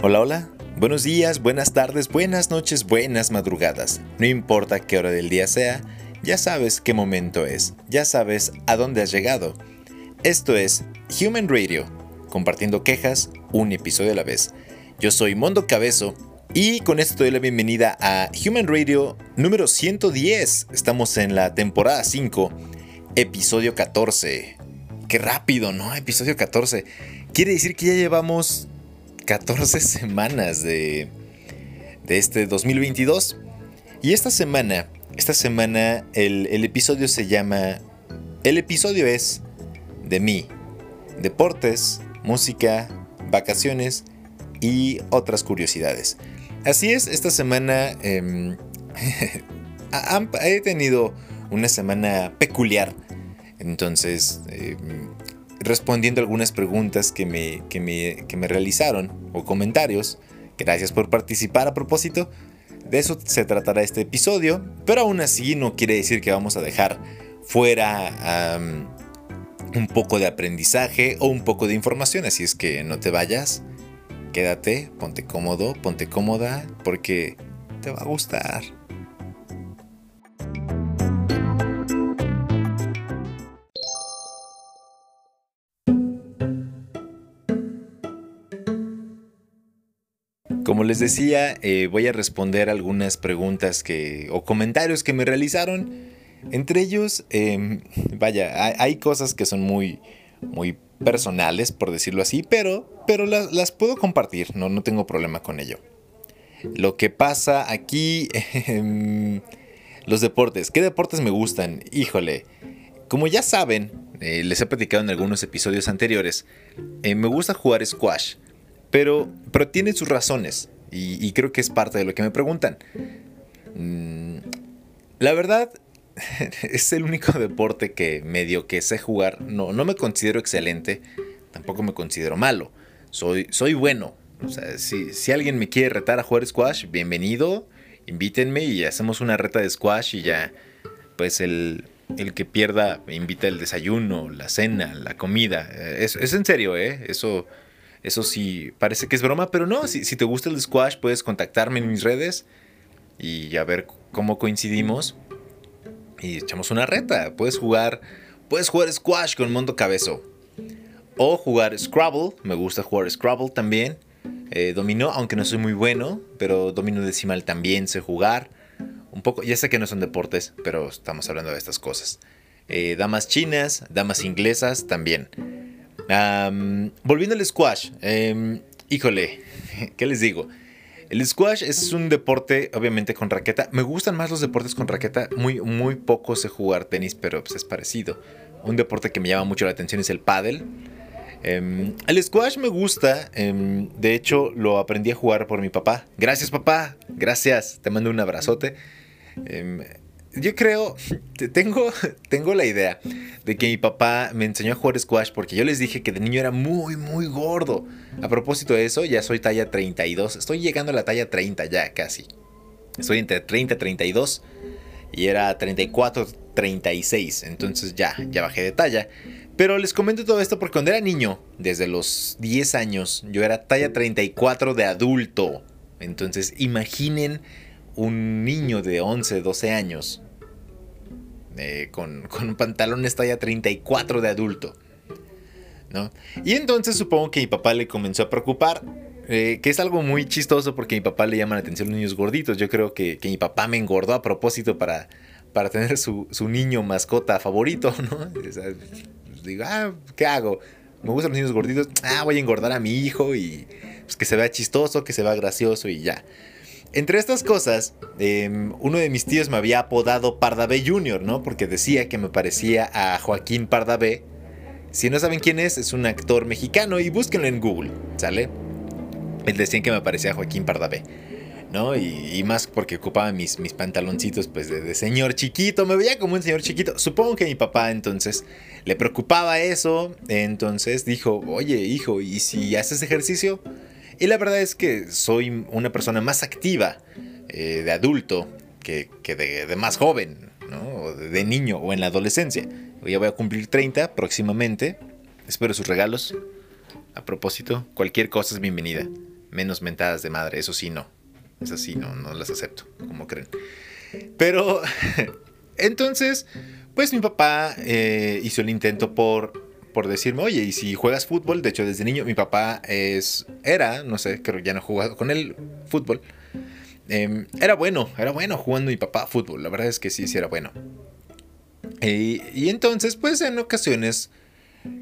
Hola, hola. Buenos días, buenas tardes, buenas noches, buenas madrugadas. No importa qué hora del día sea, ya sabes qué momento es, ya sabes a dónde has llegado. Esto es Human Radio, compartiendo quejas un episodio a la vez. Yo soy Mondo Cabezo y con esto doy la bienvenida a Human Radio número 110. Estamos en la temporada 5, episodio 14. Qué rápido, ¿no? Episodio 14. Quiere decir que ya llevamos 14 semanas de, de este 2022. Y esta semana, esta semana el, el episodio se llama... El episodio es de mí. Deportes, música, vacaciones y otras curiosidades. Así es, esta semana em, he tenido una semana peculiar. Entonces, em, respondiendo algunas preguntas que me, que me, que me realizaron o comentarios, gracias por participar a propósito. De eso se tratará este episodio, pero aún así no quiere decir que vamos a dejar fuera un poco de aprendizaje o un poco de información, así es que no te vayas, quédate, ponte cómodo, ponte cómoda, porque te va a gustar. Como les decía, eh, voy a responder algunas preguntas que, o comentarios que me realizaron. Entre ellos, em, vaya, hay, cosas que son muy, muy personales, por decirlo así, pero, pero las, puedo compartir, no, no tengo problema con ello. Lo que pasa aquí, em, los deportes. ¿Qué deportes me gustan? Híjole, como ya saben, eh, les he platicado en algunos episodios anteriores, eh, me gusta jugar squash. Pero, pero tiene sus razones y, creo que es parte de lo que me preguntan. Mm, la verdad, es el único deporte que medio que sé jugar. No, no me considero excelente, tampoco me considero malo. Soy, soy bueno. O sea, si, si alguien me quiere retar a jugar squash, bienvenido. Invítenme y hacemos una reta de squash y ya, pues el, el que pierda invita el desayuno, la cena, la comida. Es, es en serio, ¿eh? Eso eso sí, parece que es broma, pero no, si, si te gusta el squash puedes contactarme en mis redes y a ver cómo coincidimos y echamos una reta. Puedes jugar, puedes jugar squash con Mondo Cabezo o jugar Scrabble. Me gusta jugar Scrabble también. Eh, dominó, aunque no soy muy bueno, pero dominó decimal también sé jugar. Un poco, ya sé que no son deportes, pero estamos hablando de estas cosas. Eh, damas chinas, damas inglesas también volviendo al squash, em, híjole, ¿qué les digo? El squash es un deporte, obviamente, con raqueta. Me gustan más los deportes con raqueta. Muy, muy poco sé jugar tenis, pero pues, es parecido. Un deporte que me llama mucho la atención es el paddle. Em, el squash me gusta. Em, de hecho, lo aprendí a jugar por mi papá. Gracias, papá. Gracias. Te mando un abrazote yo creo, tengo, tengo la idea de que mi papá me enseñó a jugar squash porque yo les dije que de niño era muy, muy gordo. A propósito de eso, ya soy talla 32. Estoy llegando a la talla 30 ya casi. Estoy entre 30 y 32 y era 34, 36. Entonces ya, ya bajé de talla. Pero les comento todo esto porque cuando era niño, desde los 10 años, yo era talla 34 de adulto. Entonces imaginen un niño de 11, 12 años eh, con, con pantalones talla 34 de adulto. ¿no? Y entonces supongo que mi papá le comenzó a preocupar, eh, que es algo muy chistoso porque a mi papá le llama la atención los niños gorditos. Yo creo que, mi papá me engordó a propósito para, para tener su, niño mascota favorito, ¿no? Pues, digo, ah, ¿qué hago? Me gustan los niños gorditos, ah, voy a engordar a mi hijo y pues, que se vea chistoso, que se vea gracioso y ya. Entre estas cosas, em, uno de mis tíos me había apodado Pardavé Jr., ¿no? Porque decía que me parecía a Joaquín Pardavé. Si no saben quién es, es un actor mexicano y búsquenlo en Google, ¿sale? Él decía que me parecía a Joaquín Pardavé, ¿no? Y, más porque ocupaba mis, mis pantaloncitos, pues, de, de, señor chiquito. Me veía como un señor chiquito. Supongo que mi papá entonces le preocupaba eso. Entonces dijo, oye, hijo, ¿y si haces ejercicio? Y la verdad es que soy una persona más activa eh, de adulto que, de, más joven, ¿no? de, niño o en la adolescencia. Ya voy a cumplir 30 próximamente. Espero sus regalos. A propósito, cualquier cosa es bienvenida. Menos mentadas de madre, eso sí no. Eso sí, no, no las acepto, como creen. Pero, entonces, pues mi papá eh, hizo el intento por, por decirme, oye, ¿y si juegas fútbol? De hecho, desde niño mi papá es, era, no sé, creo que ya no jugado con él fútbol. Em, era bueno, era bueno jugando mi papá fútbol, la verdad es que sí, sí era bueno. y entonces, pues en ocasiones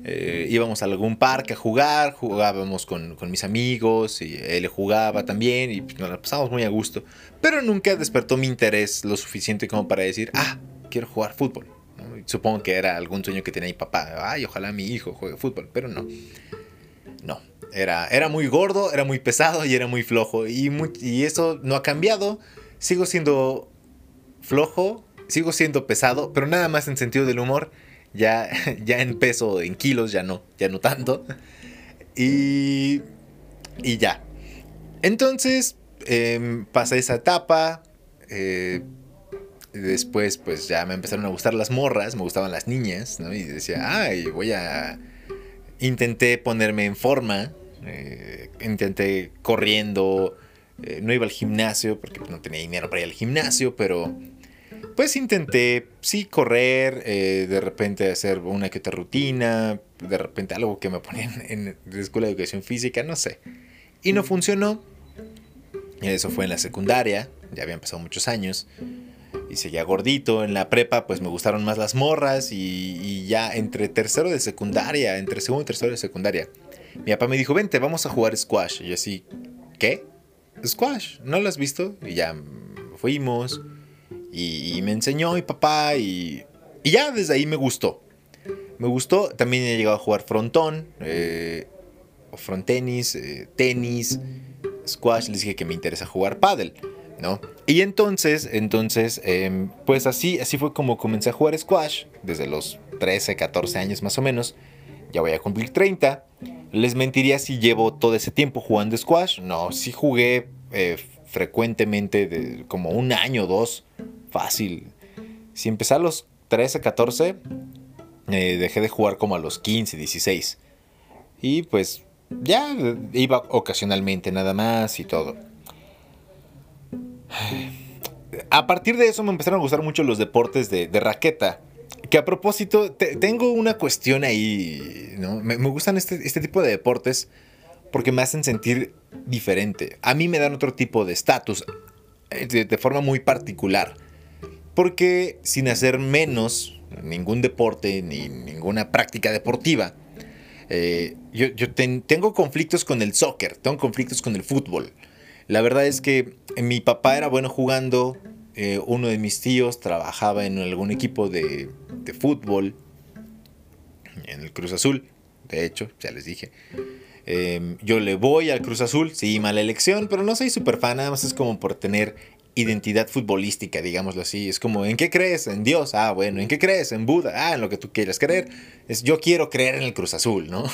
eh, íbamos a algún parque a jugar, jugábamos con, mis amigos y él jugaba también y nos la pasábamos muy a gusto. Pero nunca despertó mi interés lo suficiente como para decir, ah, quiero jugar fútbol. Supongo que era algún sueño que tenía mi papá, ay, ojalá mi hijo juegue fútbol, pero no. No, era, era muy gordo, era muy pesado y era muy flojo. Y, eso no ha cambiado. Sigo siendo flojo, sigo siendo pesado, pero nada más en sentido del humor ya, ya en peso, en kilos, ya no, ya no tanto. Y, y ya. Entonces, eh, pasé esa etapa. Eh, después, pues ya me empezaron a gustar las morras, me gustaban las niñas, ¿no? Y decía, ay, voy a... Intenté ponerme en forma, eh, intenté corriendo, eh, no iba al gimnasio porque no tenía dinero para ir al gimnasio, pero pues intenté, sí, correr, eh, de repente hacer una que otra rutina, de repente algo que me ponían en la escuela de educación física, no sé. Y no funcionó. Eso fue en la secundaria, ya habían pasado muchos años. Y seguía gordito. En la prepa, pues me gustaron más las morras. Y, ya entre tercero de secundaria, entre segundo y tercero de secundaria, mi papá me dijo: Vente, vamos a jugar squash. Y yo así, ¿qué? Squash, ¿no lo has visto? Y ya fuimos. Y, me enseñó mi papá y, y, ya desde ahí me gustó. Me gustó, también he llegado a jugar frontón, eh, frontenis, eh, tenis, squash, les dije que me interesa jugar paddle, ¿no? Y entonces, entonces, em, pues así, así fue como comencé a jugar squash, desde los 13, 14 años más o menos, ya voy a cumplir 30. Les mentiría si llevo todo ese tiempo jugando squash, no, sí jugué eh, frecuentemente, de, como un año o dos, fácil. Si empecé a los 13, 14, eh, dejé de jugar como a los 15, 16. Y pues ya iba ocasionalmente nada más y todo. A partir de eso me empezaron a gustar mucho los deportes de, raqueta. Que a propósito, tengo una cuestión ahí, ¿no? Me, gustan este, este, tipo de deportes porque me hacen sentir diferente. A mí me dan otro tipo de estatus, eh, de forma muy particular. Porque sin hacer menos ningún deporte ni ninguna práctica deportiva, eh, yo, tengo conflictos con el soccer, tengo conflictos con el fútbol. La verdad es que mi papá era bueno jugando, eh, uno de mis tíos trabajaba en algún equipo de, fútbol, en el Cruz Azul, de hecho, ya les dije. Em, yo le voy al Cruz Azul, sí, mala elección, pero no soy súper fan, nada más es como por tener identidad futbolística, digámoslo así. Es como, ¿en qué crees? En Dios. Ah, bueno, ¿en qué crees? En Buda. Ah, en lo que tú quieras creer. Es yo quiero creer en el Cruz Azul, ¿no?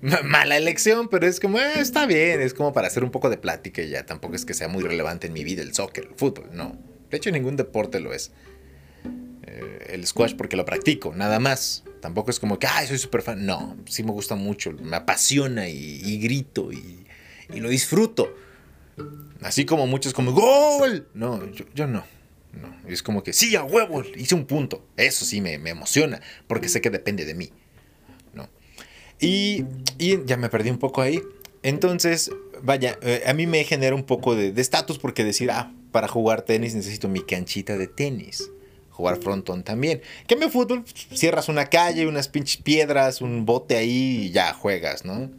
Mala elección, pero es como, eh, está bien, es como para hacer un poco de plática y ya. Tampoco es que sea muy relevante en mi vida el soccer, el fútbol, no. De hecho, ningún deporte lo es. Eh, el squash porque lo practico, nada más. Tampoco es como que, ay, soy súper fan. No, sí me gusta mucho, me apasiona y, grito y lo disfruto Así como muchos como ¡Gol! No, yo, no. No, es como que sí, a huevo, hice un punto. Eso sí me, emociona, porque sé que depende de mí. ¿no? Y, ya me perdí un poco ahí. Entonces, vaya, eh, a mí me genera un poco de estatus porque decir, ah, para jugar tenis necesito mi canchita de tenis. Jugar frontón también. Que me fútbol, cierras una calle, unas pinches piedras, un bote ahí y ya juegas, ¿no?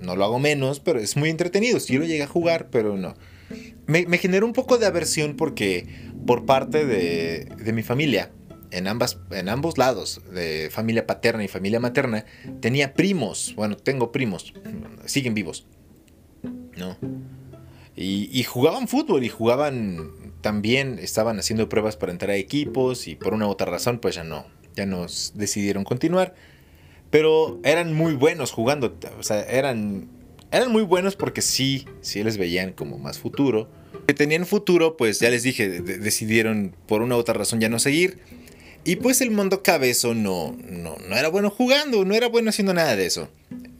No lo hago menos, pero es muy entretenido. Sí lo llegué a jugar, pero no. Me, generó un poco de aversión porque por parte de, mi familia, en, ambas, en ambos lados, de familia paterna y familia materna, tenía primos. Bueno, tengo primos. Siguen vivos. ¿No? Y, y, jugaban fútbol y jugaban también, estaban haciendo pruebas para entrar a equipos y por una u otra razón pues ya no, ya nos decidieron continuar. Pero eran muy buenos jugando. O sea, eran, eran muy buenos porque sí, sí les veían como más futuro. Que tenían futuro, pues ya les dije, decidieron por una u otra razón ya no seguir. Y pues el mundo cabezo no, no, no era bueno jugando, no era bueno haciendo nada de eso.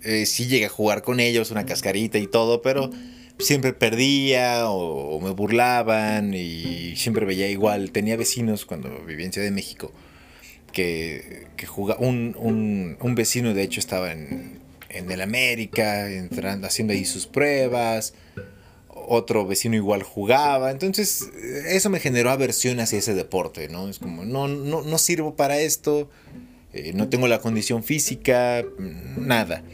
eh, sí llegué a jugar con ellos, una cascarita y todo, pero siempre perdía o, me burlaban y siempre veía igual. Tenía vecinos cuando vivía en Ciudad de México que, que jugaba. Un, vecino, de hecho, estaba en, en el América, entrando, haciendo ahí sus pruebas. Otro vecino igual jugaba. Entonces, eso me generó aversión hacia ese deporte, ¿no? Es como, no, no, no sirvo para esto. Eh, no tengo la condición física, nada.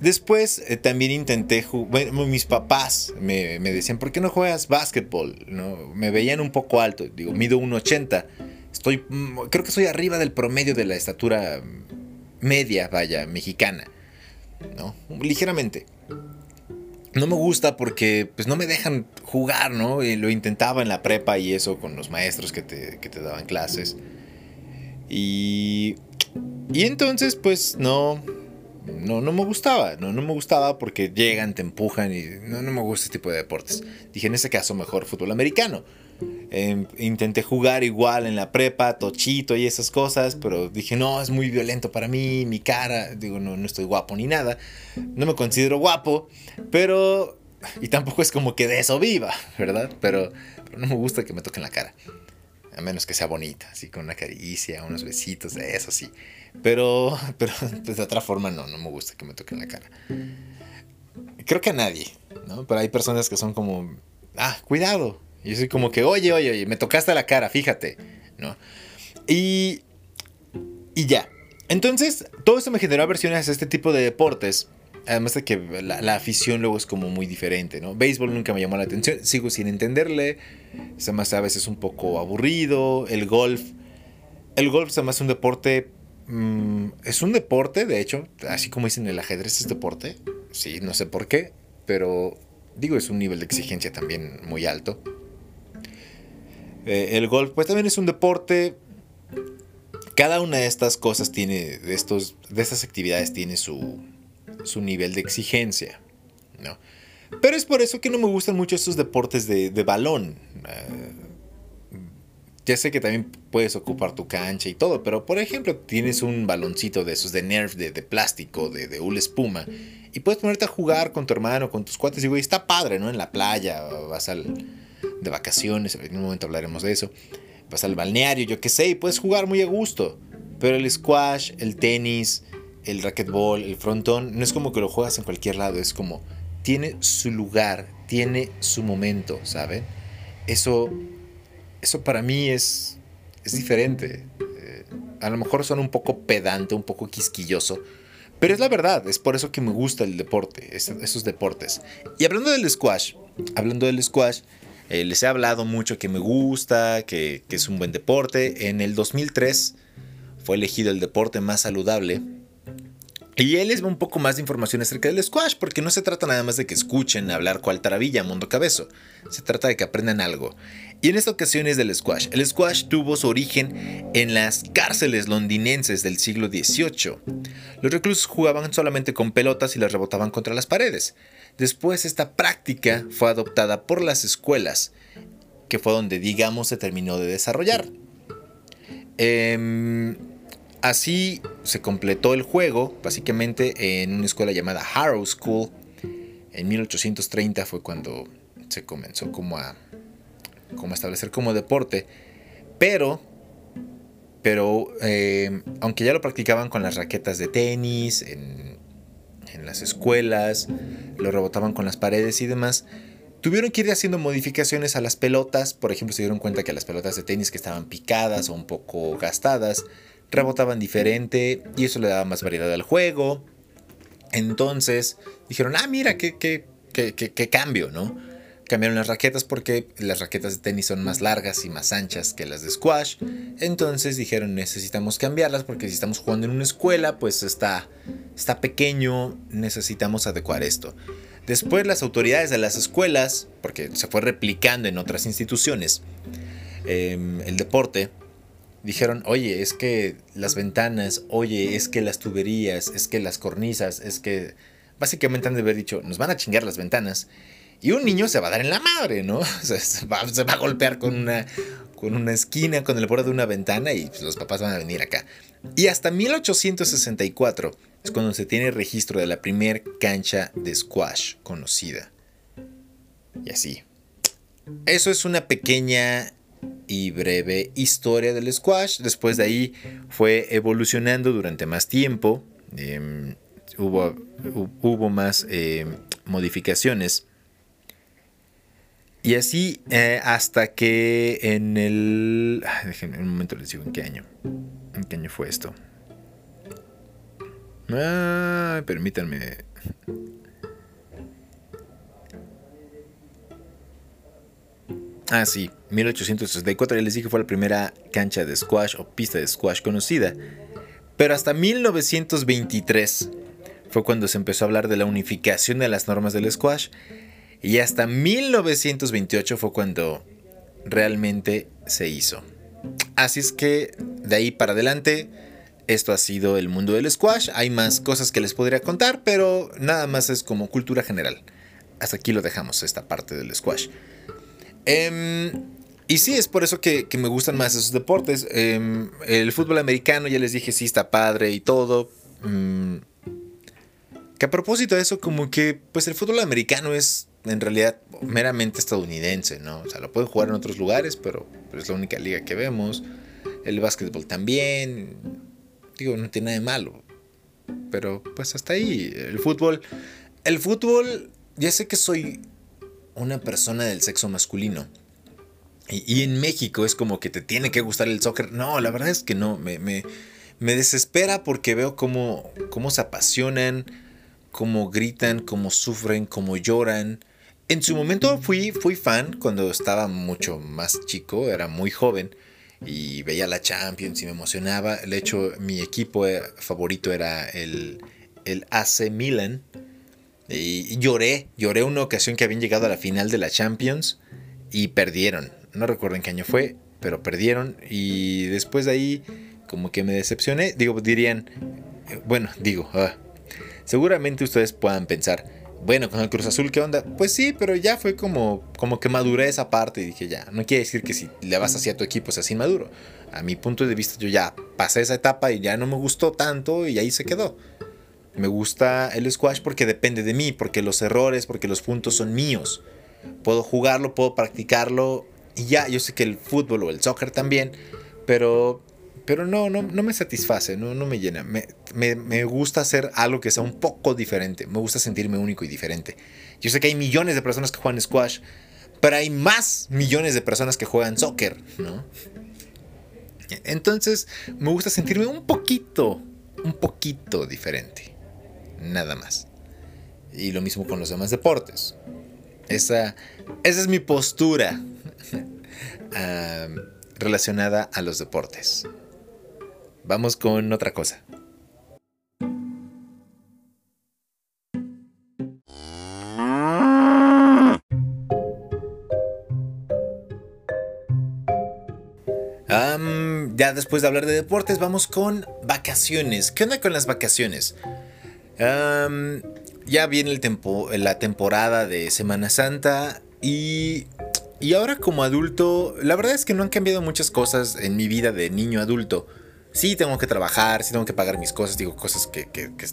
Después eh, también intenté jugar, mis papás me, decían, ¿por qué no juegas básquetbol? ¿No? Me veían un poco alto, digo, mido 1,80. Estoy, mm, creo que soy arriba del promedio de la estatura media, vaya, mexicana. ¿No? Ligeramente. No me gusta porque pues no me dejan jugar, ¿no? Lo intentaba en la prepa y eso con los maestros que te, que te daban clases. Y, y entonces pues no, no, no me gustaba, no, no me gustaba porque llegan, te empujan y no, no me gusta este tipo de deportes. Dije, en ese caso, mejor fútbol americano. Em, intenté jugar igual en la prepa, tochito y esas cosas, pero dije, no, es muy violento para mí, mi cara, digo, no, no estoy guapo ni nada, no me considero guapo, pero, y tampoco es como que de eso viva, ¿verdad? Pero, pero no me gusta que me toquen la cara, a menos que sea bonita, así con una caricia, unos besitos, eso sí. Pero, pero pues, de otra forma no, no me gusta que me toquen la cara. Creo que a nadie, ¿no? Pero hay personas que son como, ah, cuidado. Y yo soy como que, oye, oye, oye, me tocaste la cara, fíjate, ¿no? Y, y ya. Entonces, todo esto me generó aversiones a este tipo de deportes. Además de que la, la, afición luego es como muy diferente, ¿no? Béisbol nunca me llamó la atención, sigo sin entenderle. Se me hace a veces un poco aburrido. El golf. El golf se me hace un deporte Mm, es un deporte, de hecho, así como dicen el ajedrez es deporte. Sí, no sé por qué, pero digo, es un nivel de exigencia también muy alto. Eh, el golf, pues también es un deporte. Cada una de estas cosas tiene, de, estos, de estas actividades tiene su, su nivel de exigencia, ¿no? Pero es por eso que no me gustan mucho estos deportes de, de balón. Eh, ya sé que también puedes ocupar tu cancha y todo, pero por ejemplo tienes un baloncito de esos de Nerf, de, plástico, de, de espuma, y puedes ponerte a jugar con tu hermano, con tus cuates, y güey, está padre, ¿no? En la playa, vas al, de vacaciones, en un momento hablaremos de eso, vas al balneario, yo qué sé, y puedes jugar muy a gusto. Pero el squash, el tenis, el racquetball, el frontón, no es como que lo juegas en cualquier lado, es como tiene su lugar, tiene su momento, ¿saben? Eso eso para mí es, es diferente. Eh, a lo mejor son un poco pedante, un poco quisquilloso, pero es la verdad, es por eso que me gusta el deporte, esos deportes. Y hablando del squash, hablando del squash, eh, les he hablado mucho que me gusta, que, es un buen deporte. En el 2003 fue elegido el deporte más saludable y él les va un poco más de información acerca del squash, porque no se trata nada más de que escuchen hablar cual taravilla, mundo cabezo. Se trata de que aprendan algo. Y en esta ocasión es del squash. El squash tuvo su origen en las cárceles londinenses del siglo XVIII. Los reclusos jugaban solamente con pelotas y las rebotaban contra las paredes. Después esta práctica fue adoptada por las escuelas, que fue donde digamos se terminó de desarrollar. Eh, Así se completó el juego, básicamente en una escuela llamada Harrow School. En 1830 fue cuando se comenzó como a, como a establecer como deporte. Pero, pero eh, aunque ya lo practicaban con las raquetas de tenis, en, en las escuelas, lo rebotaban con las paredes y demás, Tuvieron que ir haciendo modificaciones a las pelotas, por ejemplo se dieron cuenta que las pelotas de tenis que estaban picadas o un poco gastadas rebotaban diferente y eso le daba más variedad al juego. Entonces dijeron, ah, mira, qué, qué, qué, qué, cambio, ¿no? Cambiaron las raquetas porque las raquetas de tenis son más largas y más anchas que las de squash. Entonces dijeron, necesitamos cambiarlas porque si estamos jugando en una escuela, pues está, está pequeño, necesitamos adecuar esto. Después las autoridades de las escuelas, porque se fue replicando en otras instituciones, em, el deporte, dijeron, oye, es que las ventanas, oye, es que las tuberías, es que las cornisas, es que básicamente han de haber dicho, nos van a chingar las ventanas. Y un niño se va a dar en la madre, ¿no? se, va, a golpear con una, con una esquina, con el borde de una ventana y pues, los papás van a venir acá. Y hasta 1864 es cuando se tiene registro de la primer cancha de squash conocida. Y así. Eso es una pequeña y breve historia del squash. Después de ahí fue evolucionando durante más tiempo. Em, hubo, hubo, más em, modificaciones. Y así eh, hasta que en el... déjenme un momento les digo en qué año. ¿En qué año fue esto? Ah, permítanme. Ah, sí, 1864 ya les dije fue la primera cancha de squash o pista de squash conocida. Pero hasta 1923 fue cuando se empezó a hablar de la unificación de las normas del squash. Y hasta 1928 fue cuando realmente se hizo. Así es que de ahí para adelante, esto ha sido el mundo del squash. Hay más cosas que les podría contar, pero nada más es como cultura general. Hasta aquí lo dejamos, esta parte del squash. Em, y sí, es por eso que, me gustan más esos deportes. Em, el fútbol americano, ya les dije, sí está padre y todo. Mm, que a propósito de eso, como que, pues el fútbol americano es en realidad meramente estadounidense, ¿no? O sea, lo pueden jugar en otros lugares, pero, pero es la única liga que vemos. El básquetbol también. Digo, no tiene nada de malo. Pero pues hasta ahí. El fútbol. El fútbol. Ya sé que soy una persona del sexo masculino. Y, en México es como que te tiene que gustar el soccer. No, la verdad es que no. Me, me, desespera porque veo cómo, cómo se apasionan, cómo gritan, cómo sufren, cómo lloran. En su momento fui, fui fan cuando estaba mucho más chico, era muy joven y veía la Champions y me emocionaba. De hecho, mi equipo eh, favorito era el, el AC Milan. Y lloré, lloré una ocasión que habían llegado a la final de la Champions y perdieron. No recuerdo en qué año fue, pero perdieron y después de ahí como que me decepcioné. Digo, dirían, eh, bueno, digo, ah, seguramente ustedes puedan pensar, bueno, con el Cruz Azul, ¿qué onda? Pues sí, pero ya fue como, como que maduré esa parte y dije, ya, no quiere decir que si le vas hacia tu equipo seas inmaduro. A mi punto de vista yo ya pasé esa etapa y ya no me gustó tanto y ahí se quedó. Me gusta el squash porque depende de mí, porque los errores, porque los puntos son míos. Puedo jugarlo, puedo practicarlo y ya, yo sé que el fútbol o el soccer también, pero, pero no, no, no me satisface, no, no me llena. Me, me, gusta hacer algo que sea un poco diferente, me gusta sentirme único y diferente. Yo sé que hay millones de personas que juegan squash, pero hay más millones de personas que juegan soccer, ¿no? Entonces, me gusta sentirme un poquito, un poquito diferente nada más. Y lo mismo con los demás deportes. Esa, esa es mi postura relacionada a los deportes. Vamos con otra cosa. ya después de hablar de deportes, vamos con vacaciones. ¿Qué onda con las vacaciones? ya viene el la temporada de Semana Santa y, y ahora como adulto, la verdad es que no han cambiado muchas cosas en mi vida de niño adulto. Sí tengo que trabajar, sí tengo que pagar mis cosas, digo cosas que,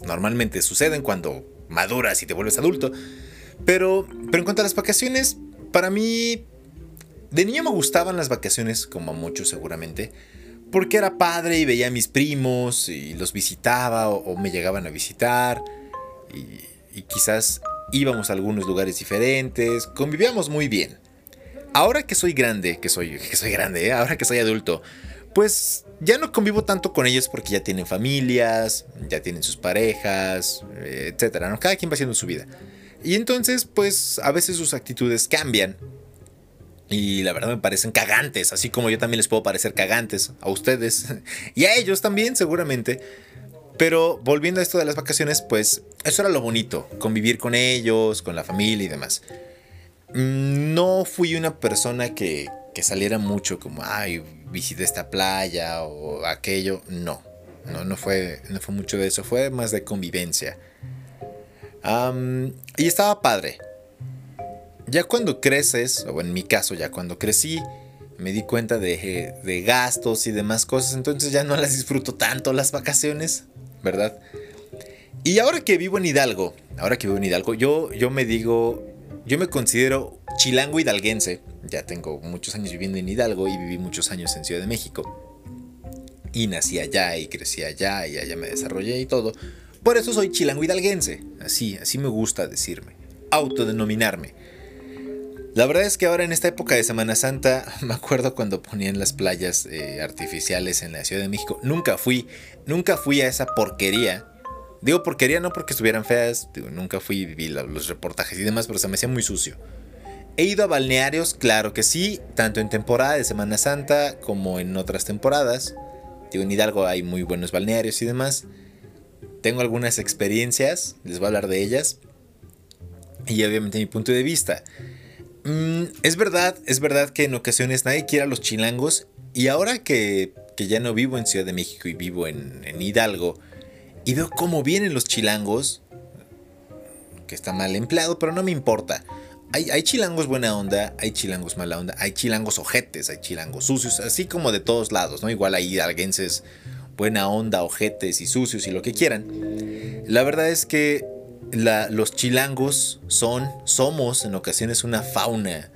normalmente suceden cuando maduras y te vuelves adulto. Pero, pero en cuanto a las vacaciones, para mí, de niño me gustaban las vacaciones, como a muchos seguramente porque era padre y veía a mis primos y los visitaba o, me llegaban a visitar y, quizás íbamos a algunos lugares diferentes, convivíamos muy bien. Ahora que soy grande, que soy, que soy grande, ¿eh? ahora que soy adulto, pues ya no convivo tanto con ellos porque ya tienen familias, ya tienen sus parejas, etcétera, ¿no? Cada quien va haciendo su vida. Y entonces, pues a veces sus actitudes cambian y la verdad me parecen cagantes, así como yo también les puedo parecer cagantes a ustedes y a ellos también seguramente. Pero volviendo a esto de las vacaciones, pues eso era lo bonito, convivir con ellos, con la familia y demás. Mm, no fui una persona que, que saliera mucho como, ay, visité esta playa o aquello. No, no, no, fue, no fue mucho de eso, fue más de convivencia. y estaba padre, ya cuando creces, o en mi caso ya cuando crecí, me di cuenta de, gastos y demás cosas, entonces ya no las disfruto tanto las vacaciones, ¿verdad? Y ahora que vivo en Hidalgo, ahora que vivo en Hidalgo, yo, yo me digo, yo me considero chilango hidalguense. Ya tengo muchos años viviendo en Hidalgo y viví muchos años en Ciudad de México. Y nací allá y crecí allá y allá me desarrollé y todo. Por eso soy chilango hidalguense. Así, así me gusta decirme. Autodenominarme. La verdad es que ahora en esta época de Semana Santa, me acuerdo cuando ponían las playas eh, artificiales en la Ciudad de México. Nunca fui, nunca fui a esa porquería Digo porquería no porque estuvieran feas, nunca fui vi los reportajes y demás, pero se me hacía muy sucio. He ido a balnearios, claro que sí, tanto en temporada de Semana Santa como en otras temporadas. Digo, en Hidalgo hay muy buenos balnearios y demás. Tengo algunas experiencias, les voy a hablar de ellas. Y obviamente mi punto de vista. Mm, es verdad, es verdad que en ocasiones nadie quiere a los chilangos. Y ahora que, ya no vivo en Ciudad de México y vivo en, en Hidalgo, y veo cómo vienen los chilangos, que está mal empleado, pero no me importa. Hay, chilangos buena onda, hay chilangos mala onda, hay chilangos ojetes, hay chilangos sucios, así como de todos lados, ¿no? Igual hay hidalguenses buena onda, ojetes y sucios y lo que quieran. La verdad es que los chilangos son, somos en ocasiones una fauna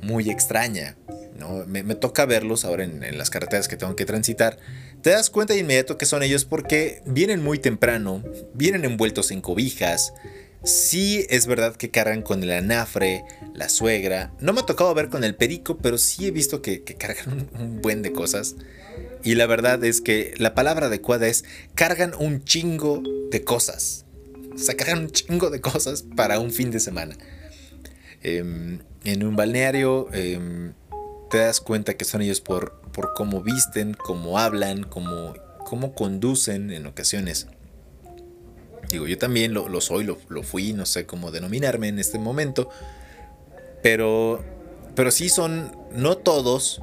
muy extraña. ¿no? Me, toca verlos ahora en, en, las carreteras que tengo que transitar te das cuenta de inmediato que son ellos porque vienen muy temprano, vienen envueltos en cobijas. Sí es verdad que cargan con el anafre, la suegra. No me ha tocado ver con el perico, pero sí he visto que, cargan un, buen de cosas. Y la verdad es que la palabra adecuada es cargan un chingo de cosas. O sea, cargan un chingo de cosas para un fin de semana. Em, en un balneario em, te das cuenta que son ellos por por cómo visten, cómo hablan, cómo, cómo conducen en ocasiones. Digo, yo también lo, soy, lo, fui, no sé cómo denominarme en este momento. Pero, pero sí son, no todos.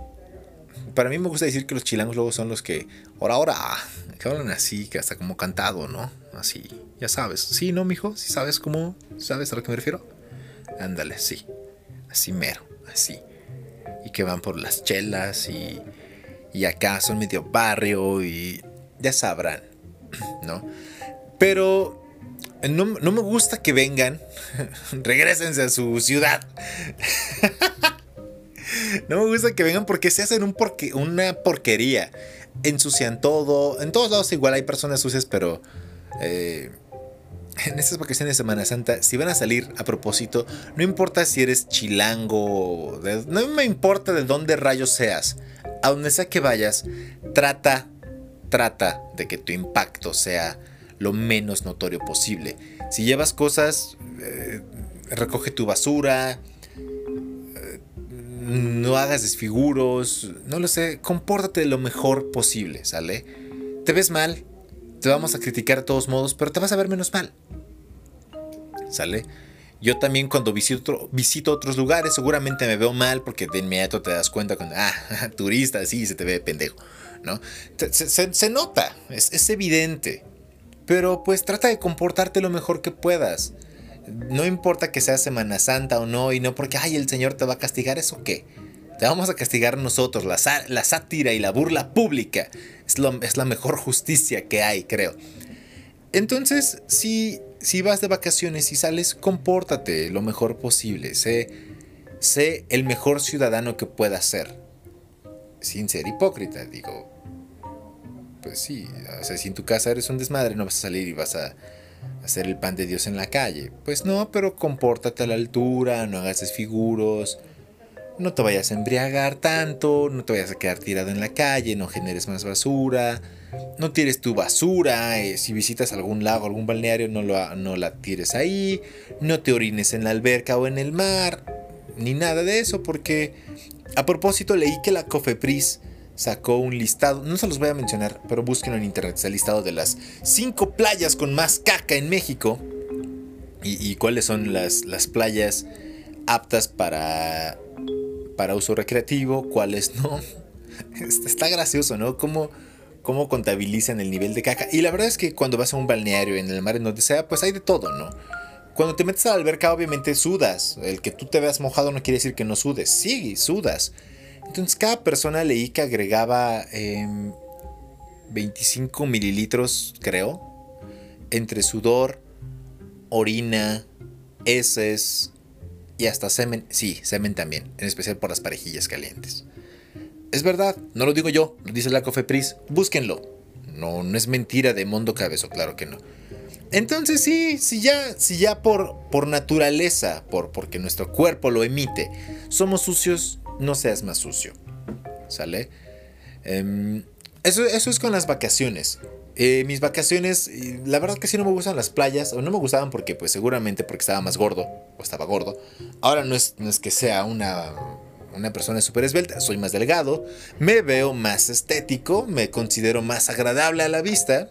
Para mí me gusta decir que los chilangos luego son los que, ahora, ahora, que hablan así, que hasta como cantado, ¿no? Así, ya sabes. Sí, ¿no, mijo? ¿Sí sabes cómo? ¿Sabes a lo que me refiero? Ándale, sí. Así mero, así. Y que van por las chelas y y acá son medio barrio y ya sabrán, ¿no? Pero no, me gusta que vengan, regresense a su ciudad. no me gusta que vengan porque se hacen un una porquería. Ensucian todo. En todos lados igual hay personas sucias, pero eh, en estas vacaciones de Semana Santa, si van a salir a propósito, no importa si eres chilango, no me importa de dónde rayos seas a donde sea que vayas, trata, trata de que tu impacto sea lo menos notorio posible. Si llevas cosas, eh, recoge tu basura, eh, no hagas desfiguros, no lo sé, compórtate lo mejor posible, ¿sale? Te ves mal, te vamos a criticar de todos modos, pero te vas a ver menos mal, ¿sale? Yo también cuando visito, visito otros lugares seguramente me veo mal porque de inmediato te das cuenta cuando, ah, turista, sí, se te ve pendejo, ¿no? Se, nota, es, es, evidente. Pero pues trata de comportarte lo mejor que puedas. No importa que sea Semana Santa o no, y no porque, ay, el Señor te va a castigar, ¿eso qué? Te vamos a castigar nosotros, la, sátira y la burla pública. Es, lo, es la mejor justicia que hay, creo. Entonces, si si vas de vacaciones y sales, compórtate lo mejor posible. Sé, sé el mejor ciudadano que puedas ser. Sin ser hipócrita, digo. Pues sí, o sea, si en tu casa eres un desmadre, no vas a salir y vas a hacer el pan de Dios en la calle. Pues no, pero compórtate a la altura, no hagas desfiguros, no te vayas a embriagar tanto, no te vayas a quedar tirado en la calle, no generes más basura no tires tu basura, eh, si visitas algún lago, algún balneario, no, lo, no la tires ahí, no te orines en la alberca o en el mar, ni nada de eso, porque a propósito leí que la Cofepris sacó un listado, no se los voy a mencionar, pero búsquenlo en internet, es el listado de las 5 playas con más caca en México y, cuáles son las, las playas aptas para, para uso recreativo, cuáles no. Está gracioso, ¿no? Como cómo contabilizan el nivel de caca. Y la verdad es que cuando vas a un balneario en el mar, en donde sea, pues hay de todo, ¿no? Cuando te metes a la alberca, obviamente sudas. El que tú te veas mojado no quiere decir que no sudes. Sí, sudas. Entonces, cada persona leí que agregaba 25 em, mililitros, creo, entre sudor, orina, heces y hasta semen. Sí, semen también, en especial por las parejillas calientes. Es verdad, no lo digo yo, lo dice la Cofepris, búsquenlo. No, no es mentira de Mondo Cabezo, claro que no. Entonces sí, si ya, si ya por, por naturaleza, por, porque nuestro cuerpo lo emite, somos sucios, no seas más sucio. ¿Sale? Em, eso, es con las vacaciones. Eh, mis vacaciones, la verdad que sí no me gustan las playas, o no me gustaban porque pues seguramente porque estaba más gordo, o estaba gordo. Ahora no es, no es que sea una, una persona súper esbelta, soy más delgado, me veo más estético, me considero más agradable a la vista.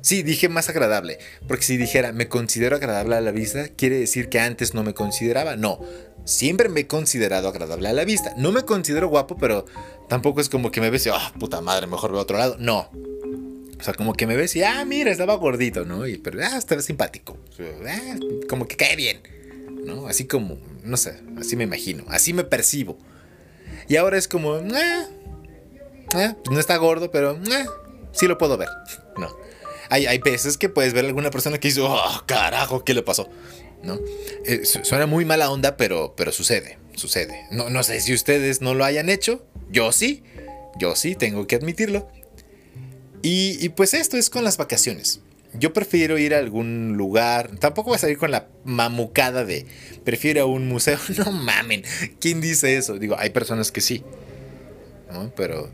Sí, dije más agradable, porque si dijera me considero agradable a la vista, quiere decir que antes no me consideraba. No, siempre me he considerado agradable a la vista. No me considero guapo, pero tampoco es como que me ves y, ah, puta madre, mejor veo otro lado. No. O sea, como que me ves y, ah, mira, estaba gordito, ¿no? Y, pero, ah, estaba simpático. Ah, como que cae bien, ¿no? Así como, no sé, así me imagino, así me percibo. Y ahora es como, ah, ah no está gordo, pero ah, sí lo puedo ver, ¿no? Hay, hay veces que puedes ver a alguna persona que dice, oh, carajo, ¿qué le pasó? ¿no? Eh, suena muy mala onda, pero, pero sucede, sucede. No, no sé si ustedes no lo hayan hecho, yo sí, yo sí, tengo que admitirlo. Y, pues esto es con las vacaciones. Yo prefiero ir a algún lugar. Tampoco voy a salir con la mamucada de prefiero a un museo. No mamen. ¿Quién dice eso? Digo, hay personas que sí. ¿no? Pero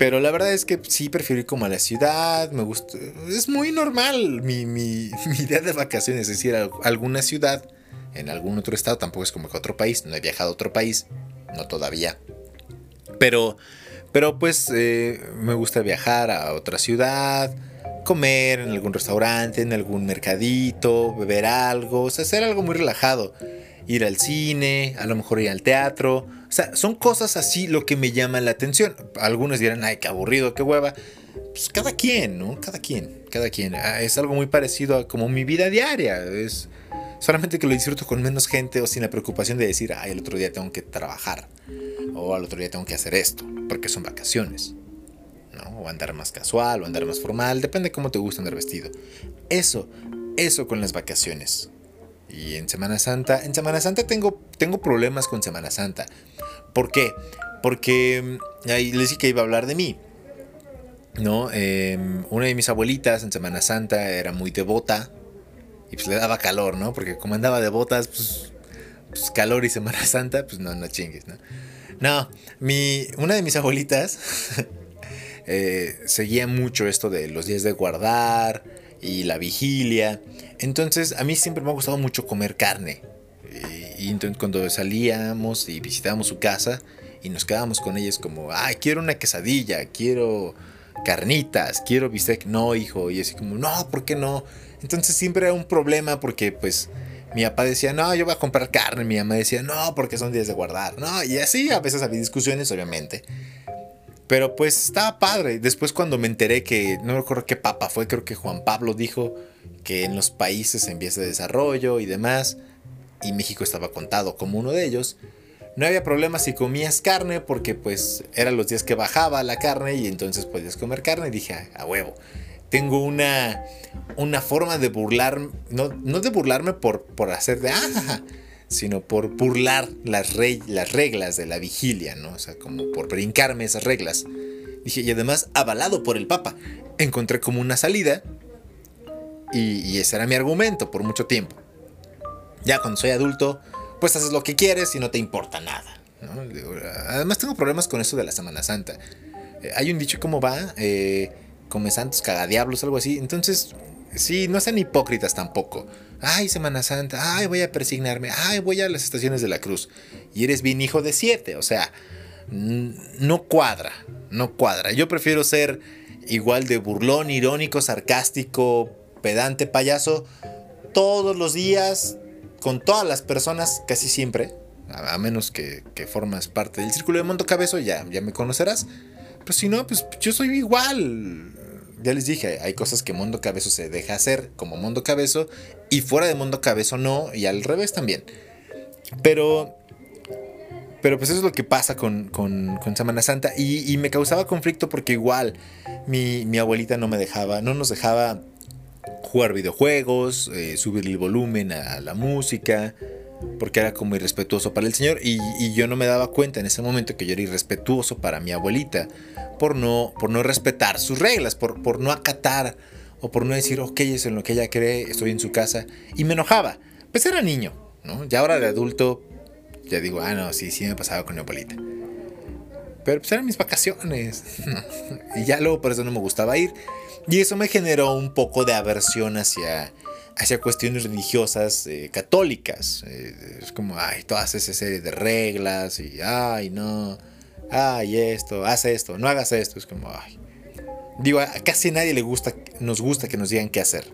pero la verdad es que sí prefiero ir como a la ciudad, me gusta. Es muy normal mi, mi, idea de vacaciones, es decir, a alguna ciudad, en algún otro estado, tampoco es como que otro país, no he viajado a otro país, no todavía. Pero, pero pues eh, me gusta viajar a otra ciudad, comer en algún restaurante, en algún mercadito, beber algo, o sea, hacer algo muy relajado. Ir al cine, a lo mejor ir al teatro, o sea, son cosas así lo que me llama la atención. Algunos dirán, ay, qué aburrido, qué hueva. Pues cada quien, ¿no? Cada quien, cada quien. Ah, es algo muy parecido a como mi vida diaria. Es solamente que lo disfruto con menos gente o sin la preocupación de decir, ay, el otro día tengo que trabajar. O al otro día tengo que hacer esto, porque son vacaciones. ¿no? O andar más casual, o andar más formal, depende de cómo te gusta andar vestido. Eso, eso con las vacaciones. Y en Semana Santa, en Semana Santa tengo, tengo problemas con Semana Santa. ¿Por qué? Porque mm, ahí les dije que iba a hablar de mí. ¿No? Em, una de mis abuelitas en Semana Santa era muy devota. Y pues le daba calor, ¿no? Porque como andaba de pues, pues calor y Semana Santa, pues no, no chingues, ¿no? No, mi, una de mis abuelitas eh, seguía mucho esto de los días de guardar y la vigilia. Entonces a mí siempre me ha gustado mucho comer carne. Y, entonces cuando salíamos y visitábamos su casa y nos quedábamos con ellas como, ay, quiero una quesadilla, quiero carnitas, quiero bistec. No, hijo. Y así como, no, ¿por qué no? Entonces siempre era un problema porque pues mi papá decía, no, yo voy a comprar carne. Mi mamá decía, no, porque son días de guardar. No, y así a veces había discusiones, obviamente. Pero pues estaba padre. Después cuando me enteré que, no recuerdo qué papa fue, creo que Juan Pablo dijo que en los países en vías de desarrollo y demás, y México estaba contado como uno de ellos, no había problema si comías carne porque pues eran los días que bajaba la carne y entonces podías comer carne y dije, a huevo. Tengo una, una forma de burlar, no, no de burlarme por, por hacer de, ah, sino por burlar las, las reglas de la vigilia, ¿no? O sea, como por brincarme esas reglas. Dije, y además, avalado por el Papa, encontré como una salida y, ese era mi argumento por mucho tiempo. Ya cuando soy adulto, pues haces lo que quieres y no te importa nada. Además tengo problemas con eso de la Semana Santa. Eh, hay un dicho cómo va, eh, come santos, cagadiablos, algo así. Entonces, sí, no sean hipócritas tampoco ay, Semana Santa, ay, voy a persignarme, ay, voy a las estaciones de la cruz. Y eres bien hijo de siete, o sea, no cuadra, no cuadra. Yo prefiero ser igual de burlón, irónico, sarcástico, pedante, payaso, todos los días, con todas las personas, casi siempre, a, menos que, que, formas parte del círculo de Monto Cabezo, ya, ya me conocerás. Pero si no, pues yo soy igual ya les dije, hay cosas que Mundo Cabezo se deja hacer como Mundo Cabezo y fuera de Mundo Cabezo no, y al revés también. Pero, pero pues eso es lo que pasa con, con, Semana Santa y, me causaba conflicto porque igual mi, mi, abuelita no me dejaba, no nos dejaba jugar videojuegos, eh, subir el volumen a la música, porque era como irrespetuoso para el Señor y, yo no me daba cuenta en ese momento que yo era irrespetuoso para mi abuelita por no, por no respetar sus reglas, por, por no acatar o por no decir, ok, es en lo que ella cree, estoy en su casa y me enojaba. Pues era niño, ¿no? Ya ahora de adulto, ya digo, ah, no, sí, sí me pasaba con mi abuelita. Pero pues eran mis vacaciones. y ya luego por eso no me gustaba ir. Y eso me generó un poco de aversión hacia, hacia cuestiones religiosas eh, católicas. Eh, es como, ay, todas esa serie de reglas y, ay, no, ay, esto, haz esto, no hagas esto. Es como, ay. Digo, a casi nadie le gusta, nos gusta que nos digan qué hacer.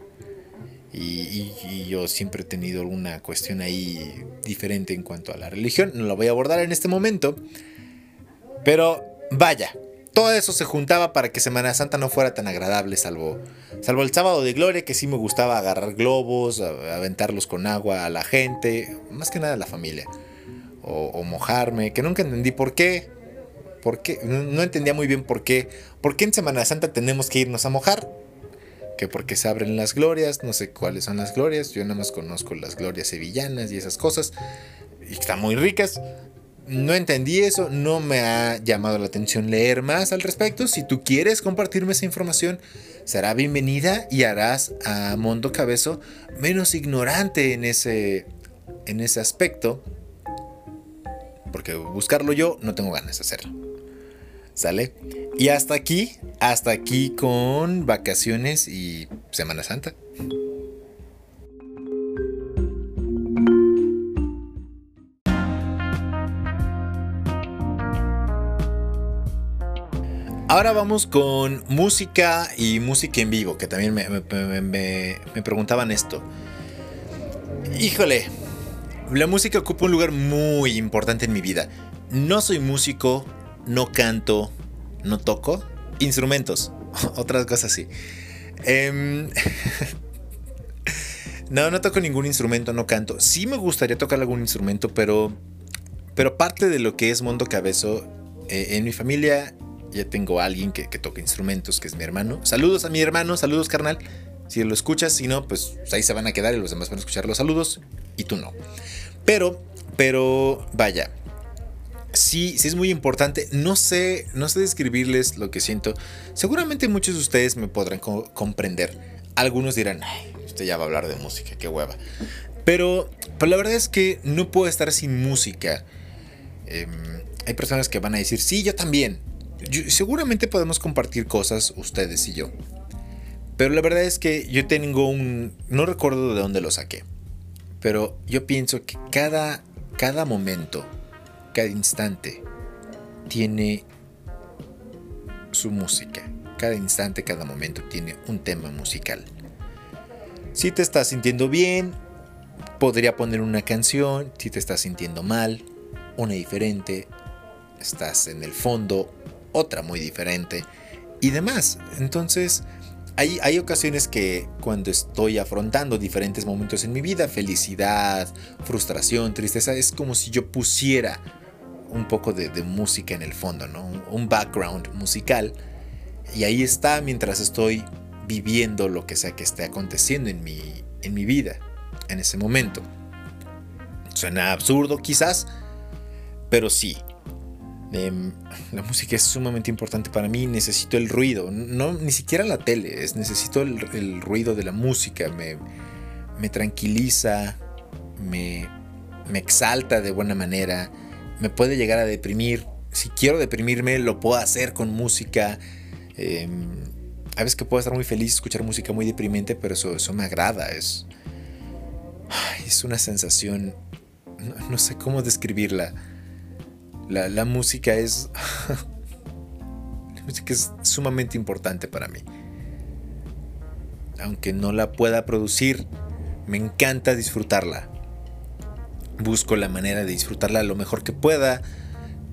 Y, y, yo siempre he tenido alguna cuestión ahí diferente en cuanto a la religión. No la voy a abordar en este momento. Pero vaya, todo eso se juntaba para que Semana Santa no fuera tan agradable, salvo, salvo el sábado de gloria, que sí me gustaba agarrar globos, aventarlos con agua a la gente, más que nada a la familia, o, mojarme, que nunca entendí por qué. No, entendía muy bien por qué. ¿Por qué en Semana Santa tenemos que irnos a mojar? Que porque se abren las glorias, no sé cuáles son las glorias, yo nada más conozco las glorias sevillanas y esas cosas, y están muy ricas, no entendí eso, no me ha llamado la atención leer más al respecto. Si tú quieres compartirme esa información, será bienvenida y harás a Mondo Cabezo menos ignorante en ese, en ese aspecto. Porque buscarlo yo no tengo ganas de hacerlo. ¿Sale? Y hasta aquí, hasta aquí con vacaciones y Semana Santa. Ahora vamos con música y música en vivo, que también me, preguntaban esto. Híjole, la música ocupa un lugar muy importante en mi vida. No soy músico, no canto, no toco instrumentos, otras cosas así. Em, no, no toco ningún instrumento, no canto. Sí me gustaría tocar algún instrumento, pero, pero parte de lo que es Mundo Cabezo, eh, en mi familia ya tengo a alguien que, que toca instrumentos, que es mi hermano. Saludos a mi hermano, saludos carnal. Si lo escuchas, si no, pues ahí se van a quedar y los demás van a escuchar los saludos y tú no. Pero, pero, vaya. Sí, sí es muy importante. No sé, no sé describirles lo que siento. Seguramente muchos de ustedes me podrán comprender. Algunos dirán, ay, usted ya va a hablar de música, qué hueva. Pero, pero la verdad es que no puedo estar sin música. Em, hay personas que van a decir, sí, yo también seguramente podemos compartir cosas ustedes y yo. Pero la verdad es que yo tengo un... No recuerdo de dónde lo saqué. Pero yo pienso que cada, cada momento, cada instante, tiene su música. Cada instante, cada momento tiene un tema musical. Si te estás sintiendo bien, podría poner una canción. Si te estás sintiendo mal, una diferente. Estás en el fondo, otra muy diferente y demás. Entonces, hay, hay ocasiones que cuando estoy afrontando diferentes momentos en mi vida, felicidad, frustración, tristeza, es como si yo pusiera un poco de, música en el fondo, ¿no? Un, background musical. Y ahí está mientras estoy viviendo lo que sea que esté aconteciendo en mi, en mi vida, en ese momento. Suena absurdo quizás, pero sí, La música es sumamente importante para mí, necesito el ruido, no ni siquiera la tele, es, necesito el, ruido de la música, me, me tranquiliza, me, me, exalta de buena manera, me puede llegar a deprimir, si quiero deprimirme lo puedo hacer con música, em, a veces que puedo estar muy feliz escuchar música muy deprimente, pero eso, eso me agrada, es, es una sensación, no sé cómo describirla la, música es. la música es sumamente importante para mí. Aunque no la pueda producir, me encanta disfrutarla. Busco la manera de disfrutarla lo mejor que pueda.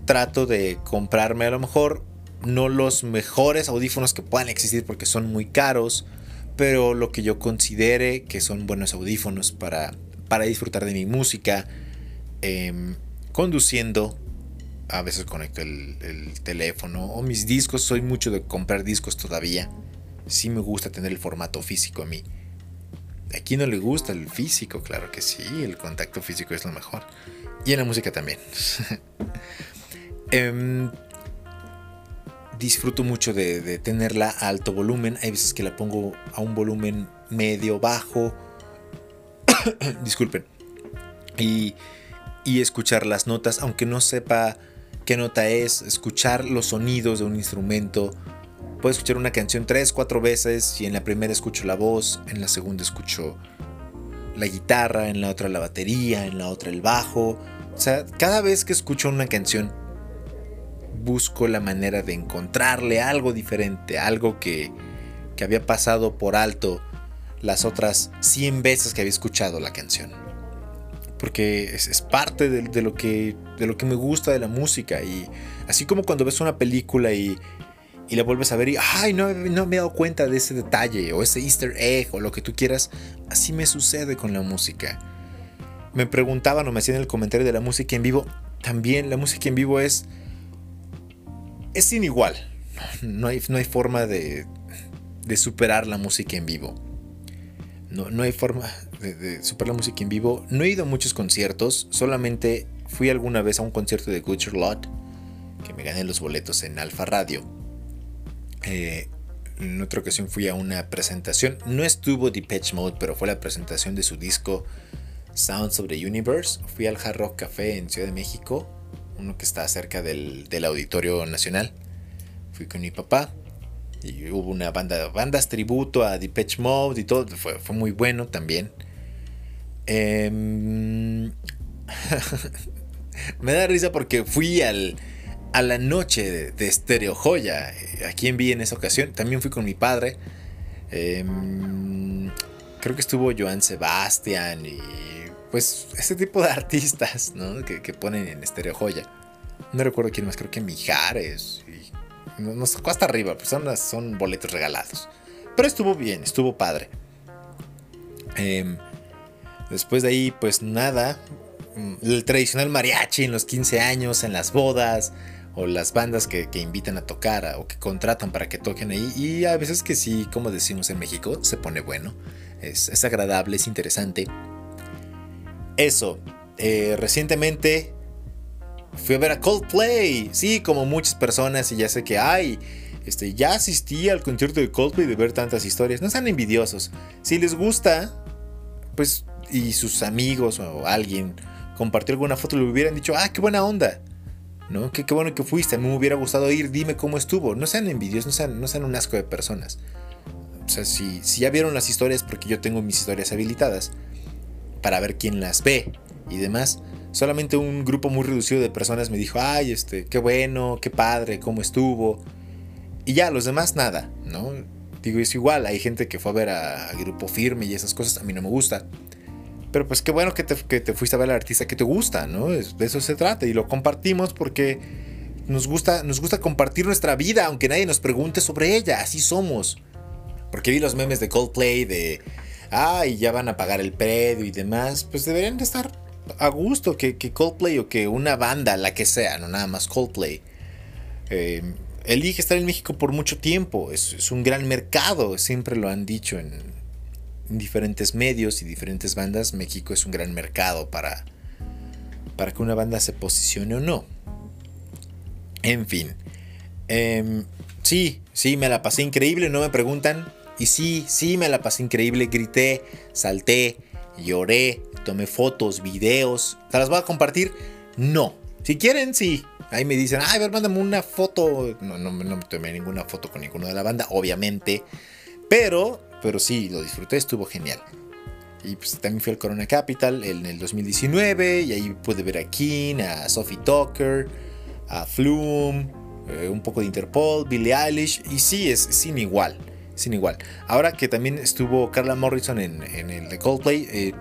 Trato de comprarme a lo mejor no los mejores audífonos que puedan existir porque son muy caros, pero lo que yo considere que son buenos audífonos para, para disfrutar de mi música, em, conduciendo, a veces conecto el, teléfono o mis discos. Soy mucho de comprar discos todavía. Sí me gusta tener el formato físico a mí. ¿A quién no le gusta el físico? Claro que sí, el contacto físico es lo mejor. Y en la música también. Em, disfruto mucho de, tenerla a alto volumen. Hay veces que la pongo a un volumen medio, bajo. Disculpen. Y, y escuchar las notas, aunque no sepa qué nota es, escuchar los sonidos de un instrumento Puedo escuchar una canción tres, cuatro veces y en la primera escucho la voz, en la segunda escucho la guitarra, en la otra la batería, en la otra el bajo. O sea, cada vez que escucho una canción busco la manera de encontrarle algo diferente, algo que, que había pasado por alto las otras 100 veces que había escuchado la canción. Porque es, parte de, lo que, de lo que me gusta de la música. Y así como cuando ves una película y y la vuelves a ver y, ay, no, no me he dado cuenta de ese detalle o ese easter egg o lo que tú quieras. Así me sucede con la música. Me preguntaban o me hacían el comentario de la música en vivo. También la música en vivo es... Es sin igual. No hay, no hay forma de, de superar la música en vivo. No, no hay forma de, de, superar la música en vivo. No he ido a muchos conciertos. Solamente fui alguna vez a un concierto de Good Lot. Que me gané los boletos en Alfa Radio eh, en otra ocasión fui a una presentación. No estuvo Depeche Mode, pero fue la presentación de su disco Sounds of the Universe. Fui al Hard Rock Café en Ciudad de México, uno que está cerca del, Auditorio Nacional. Fui con mi papá y hubo una banda, bandas tributo a Depeche Mode y todo. Fue, fue muy bueno también. Em, me da risa porque fui al a la noche de, Stereo Joya. ¿A quién vi en esa ocasión? También fui con mi padre. Em, creo que estuvo Joan Sebastián y pues ese tipo de artistas que, ponen en Stereo Joya. No recuerdo quién más, creo que Mijares. Nos sacó hasta arriba, pues son, boletos regalados. Pero estuvo bien, estuvo padre. Em, después de ahí, pues nada. El tradicional mariachi en los 15 años, en las bodas, o las bandas que, invitan a tocar o que contratan para que toquen ahí. Y a veces que sí, como decimos en México, se pone bueno. Es, agradable, es interesante. Eso. Eh, recientemente fui a ver a Coldplay. Sí, como muchas personas y ya sé que hay. Este, ya asistí al concierto de Coldplay de ver tantas historias. No sean envidiosos. Si les gusta, pues, y sus amigos o alguien compartió alguna foto, le hubieran dicho, ah, qué buena onda. ¿no? Qué, bueno que fuiste, a mí me hubiera gustado ir, dime cómo estuvo. No sean envidiosos, no sean, no sean un asco de personas. O sea, si, si ya vieron las historias, porque yo tengo mis historias habilitadas, para ver quién las ve y demás, solamente un grupo muy reducido de personas me dijo, ay, este, qué bueno, qué padre, cómo estuvo. Y ya, los demás nada, ¿no? Digo, es igual, hay gente que fue a ver a, Grupo Firme y esas cosas, a mí no me gusta. Pero pues qué bueno que te, fuiste a ver al artista que te gusta, ¿no? de eso se trata y lo compartimos porque nos gusta, nos gusta compartir nuestra vida, aunque nadie nos pregunte sobre ella, así somos. Porque vi los memes de Coldplay de, ay, ya van a pagar el predio y demás, pues deberían de estar a gusto que, Coldplay o que una banda, la que sea, no nada más Coldplay, eh, elige estar en México por mucho tiempo. es, un gran mercado, siempre lo han dicho en, diferentes medios y diferentes bandas, México es un gran mercado para, para que una banda se posicione o no. En fin. Em, sí, sí, me la pasé increíble, no me preguntan. Y sí, sí, me la pasé increíble. Grité, salté, lloré, tomé fotos, videos. ¿Te las voy a compartir? No. Si quieren, sí. Ahí me dicen, ay, a ver, mándame una foto. No, no, no me tomé ninguna foto con ninguno de la banda, obviamente. Pero pero sí, lo disfruté, estuvo genial. Y pues también fui al Corona Capital en el 2019 y ahí pude ver a King, a Sophie Tucker, a Flume, eh, un poco de Interpol, Billie Eilish y sí, es sin igual, sin igual. Ahora que también estuvo Carla Morrison en, el de Coldplay, eh,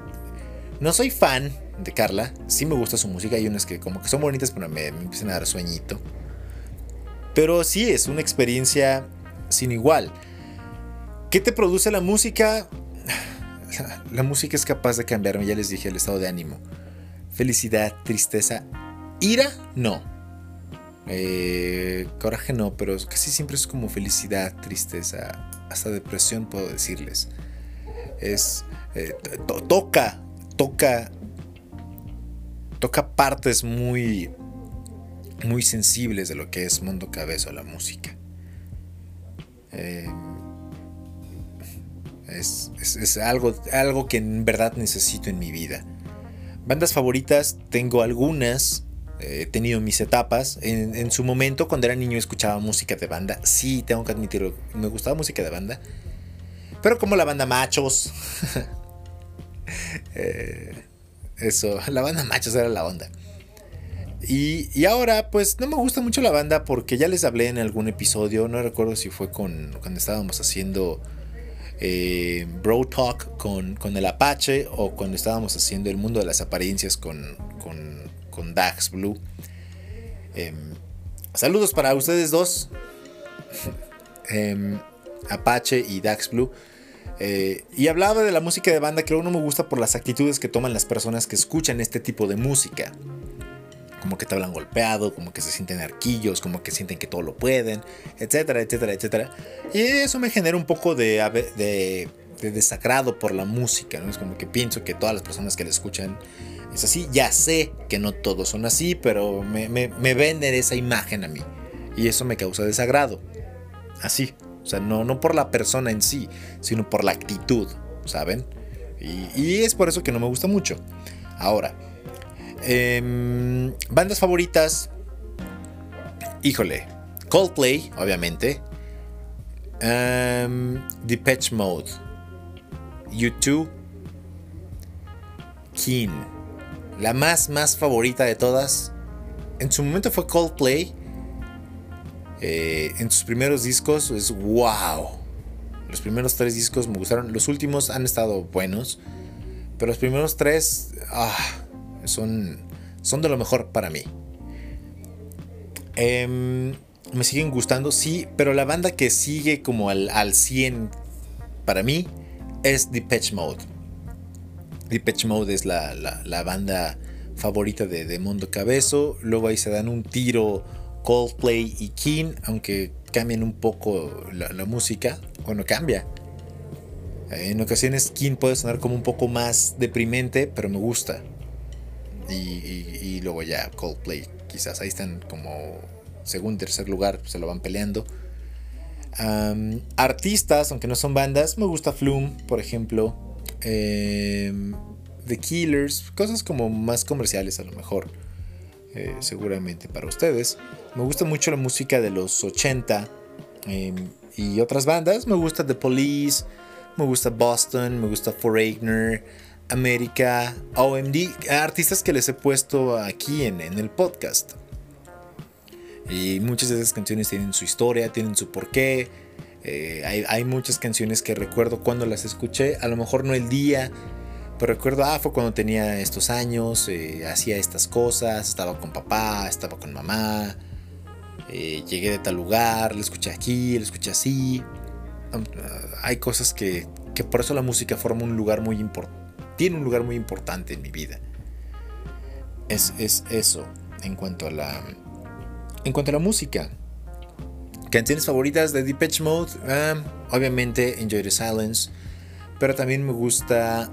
no soy fan de Carla, sí me gusta su música, hay unas que como que son bonitas pero me, me empiezan a dar sueñito. Pero sí, es una experiencia sin igual. ¿Qué te produce la música? La música es capaz de cambiarme, ya les dije, el estado de ánimo. Felicidad, tristeza, ira, no. Eh, coraje no, pero casi siempre es como felicidad, tristeza, hasta depresión puedo decirles. Es, eh, toca, toca, toca partes muy, muy sensibles de lo que es Mundo Cabezo, la música. Eh, es, algo, algo que en verdad necesito en mi vida. Bandas favoritas, tengo algunas. He tenido mis etapas. En, su momento, cuando era niño, escuchaba música de banda. Sí, tengo que admitirlo. Me gustaba música de banda. Pero como la banda Machos. Eh, eso, la banda Machos era la onda. Y, ahora, pues no me gusta mucho la banda porque ya les hablé en algún episodio. No recuerdo si fue con, cuando estábamos haciendo eh, Bro Talk con, el Apache o cuando estábamos haciendo el mundo de las apariencias con, con, Dax Blue. Em, saludos para ustedes dos, em, Apache y Dax Blue. Eh, y hablaba de la música de banda que no me gusta por las actitudes que toman las personas que escuchan este tipo de música como que te hablan golpeado, como que se sienten arquillos, como que sienten que todo lo pueden, etcétera, etcétera, etcétera. Y eso me genera un poco de, de, desagrado por la música, ¿no? Es como que pienso que todas las personas que la escuchan es así. Ya sé que no todos son así, pero me, venden esa imagen a mí. Y eso me causa desagrado. Así. O sea, no, no por la persona en sí, sino por la actitud, ¿saben? Y, es por eso que no me gusta mucho. Ahora, Em, bandas favoritas. Híjole. Coldplay, obviamente. Um, Depeche Mode. U2. Keen. La más, más favorita de todas. En su momento fue Coldplay. Eh, en sus primeros discos es wow. Los primeros tres discos me gustaron. Los últimos han estado buenos. Pero los primeros tres. Ah, son, son de lo mejor para mí. Em, me siguen gustando, sí, pero la banda que sigue como al, al 100 para mí es Depeche Mode. Depeche Mode es la, banda favorita de, de, Mundo Cabezo. Luego ahí se dan un tiro Coldplay y King, aunque cambian un poco la, la música. Bueno, cambia. En ocasiones King puede sonar como un poco más deprimente, pero me gusta. Y, luego ya Coldplay, quizás ahí están como segundo, tercer lugar, se lo van peleando. artistas, aunque no son bandas, me gusta Flume, por ejemplo. Em, The Killers, cosas como más comerciales a lo mejor, eh, seguramente para ustedes. Me gusta mucho la música de los 80 em, y otras bandas. Me gusta The Police, me gusta Boston, me gusta Foreigner. América, OMD, artistas que les he puesto aquí en, el podcast. Y muchas de esas canciones tienen su historia, tienen su porqué. Eh, hay, muchas canciones que recuerdo cuando las escuché, a lo mejor no el día, pero recuerdo, ah, fue cuando tenía estos años, eh, hacía estas cosas, estaba con papá, estaba con mamá, eh, llegué de tal lugar, lo escuché aquí, lo escuché así. hay cosas que, que por eso la música forma un lugar muy tiene un lugar muy importante en mi vida. Es, eso en cuanto a la en cuanto a la música. Canciones favoritas de Depeche Mode, ah, obviamente Enjoy the Silence, pero también me gusta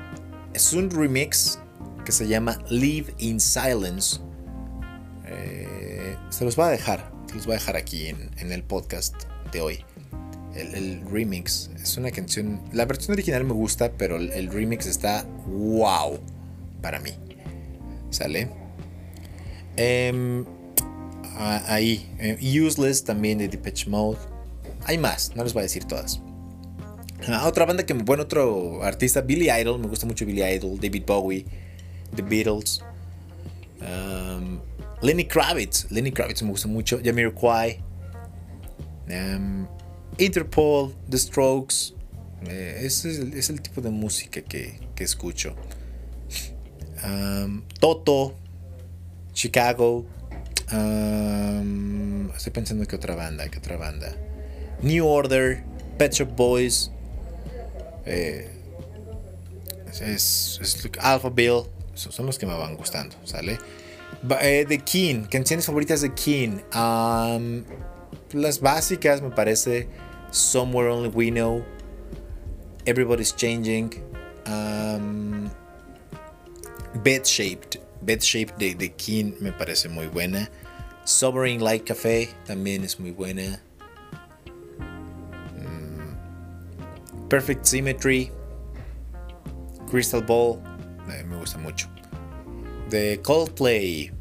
es un remix que se llama Live in Silence. Eh, se los voy a dejar, los voy a dejar aquí en, el podcast de hoy el, remix. Es una canción. La versión original me gusta, pero el, remix está wow para mí. ¿Sale? Em, ahí. Eh, useless también de Depeche Mode. Hay más, no les voy a decir todas. Ah, otra banda que, bueno, otro artista, Billy Idol, me gusta mucho Billy Idol, David Bowie, The Beatles, um, Lenny Kravitz, Lenny Kravitz me gusta mucho, Jamiroquai, um, Interpol, The Strokes. Eh, ese es el, tipo de música que, escucho. Toto, Chicago. estoy pensando que otra banda, que otra banda. New Order, Pet Shop Boys. Eh, es, Alpha Bill. Son los que me van gustando, ¿sale? Eh, The King, canciones favoritas de King. las básicas me parece Somewhere Only We Know, Everybody's Changing, Bed Shaped. Bed de The King me parece muy buena. Sobering Light Café también es muy buena. Mm, Perfect Symmetry. Crystal Ball. me gusta mucho. The Coldplay.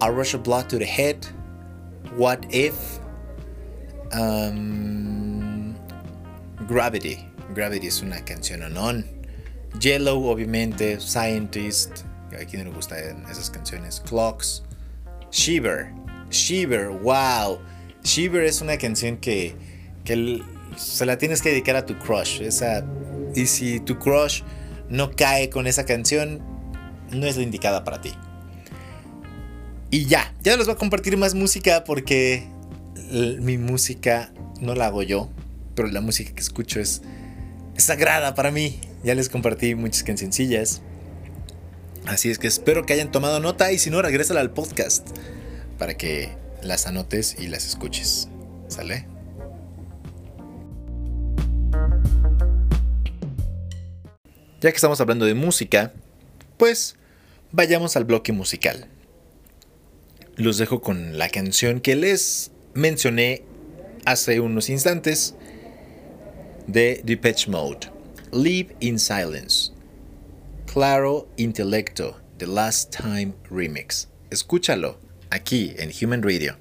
A Rush of Blood to the Head. What If. Um, Gravity. Gravity es una canción on. Yellow, obviamente. Scientist. A quien no le gustan esas canciones. Clocks. Shiver. Shiver. Wow. Shiver es una canción que, que se la tienes que dedicar a tu crush. Esa, y si tu crush no cae con esa canción, no es la indicada para ti. Y ya, ya les voy a compartir más música porque mi música no la hago yo, pero la música que escucho es, sagrada para mí. Ya les compartí muchas cancioncillas. Así es que espero que hayan tomado nota y si no, regrésala al podcast para que las anotes y las escuches. ¿Sale? Ya que estamos hablando de música, pues vayamos al bloque musical. Los dejo con la canción que les mencioné hace unos instantes de Depeche Mode, Live in Silence, Claro Intelecto, The Last Time Remix. Escúchalo aquí en Human Radio.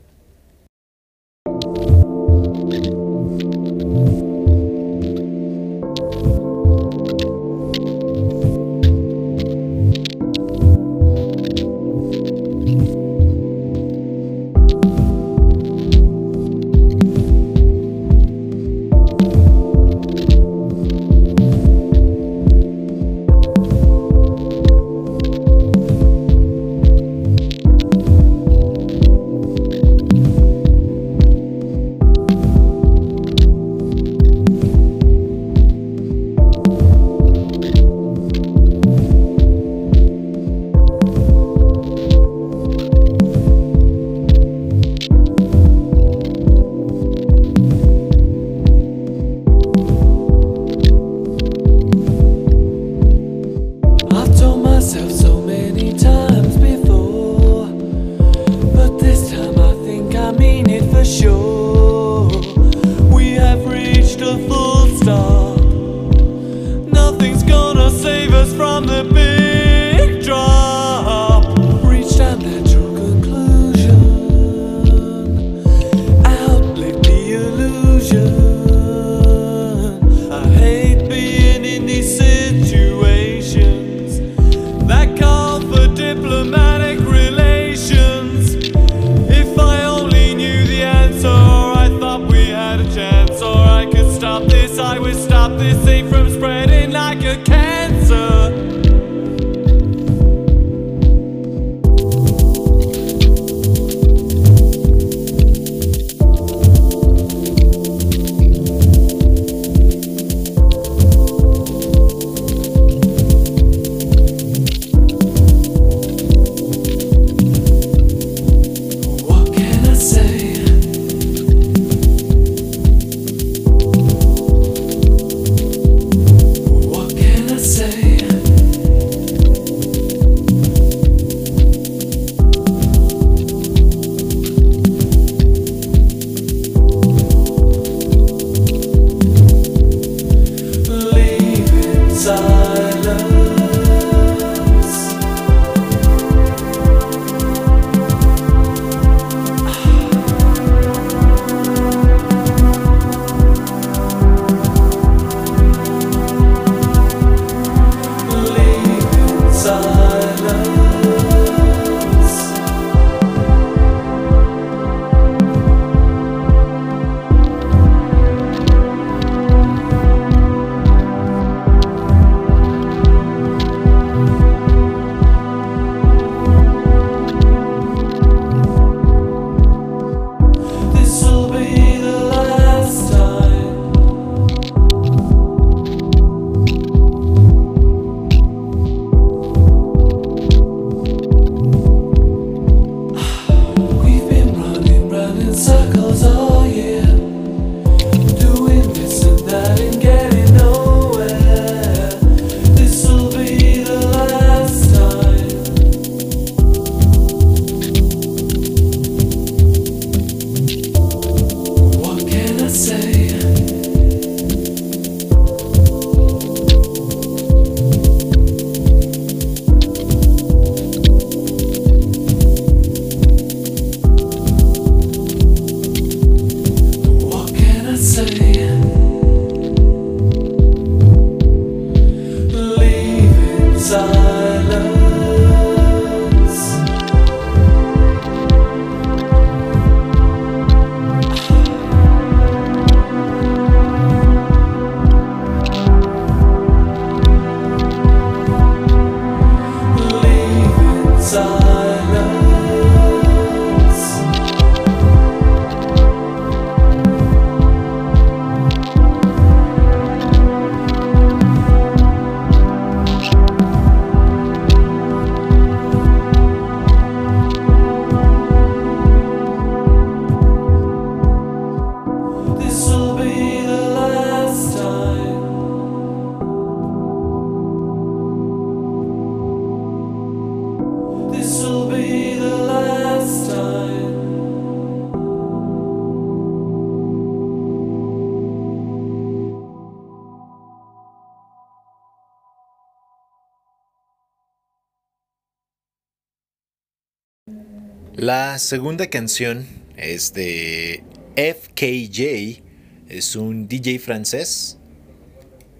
La segunda canción es de FKJ, es un DJ francés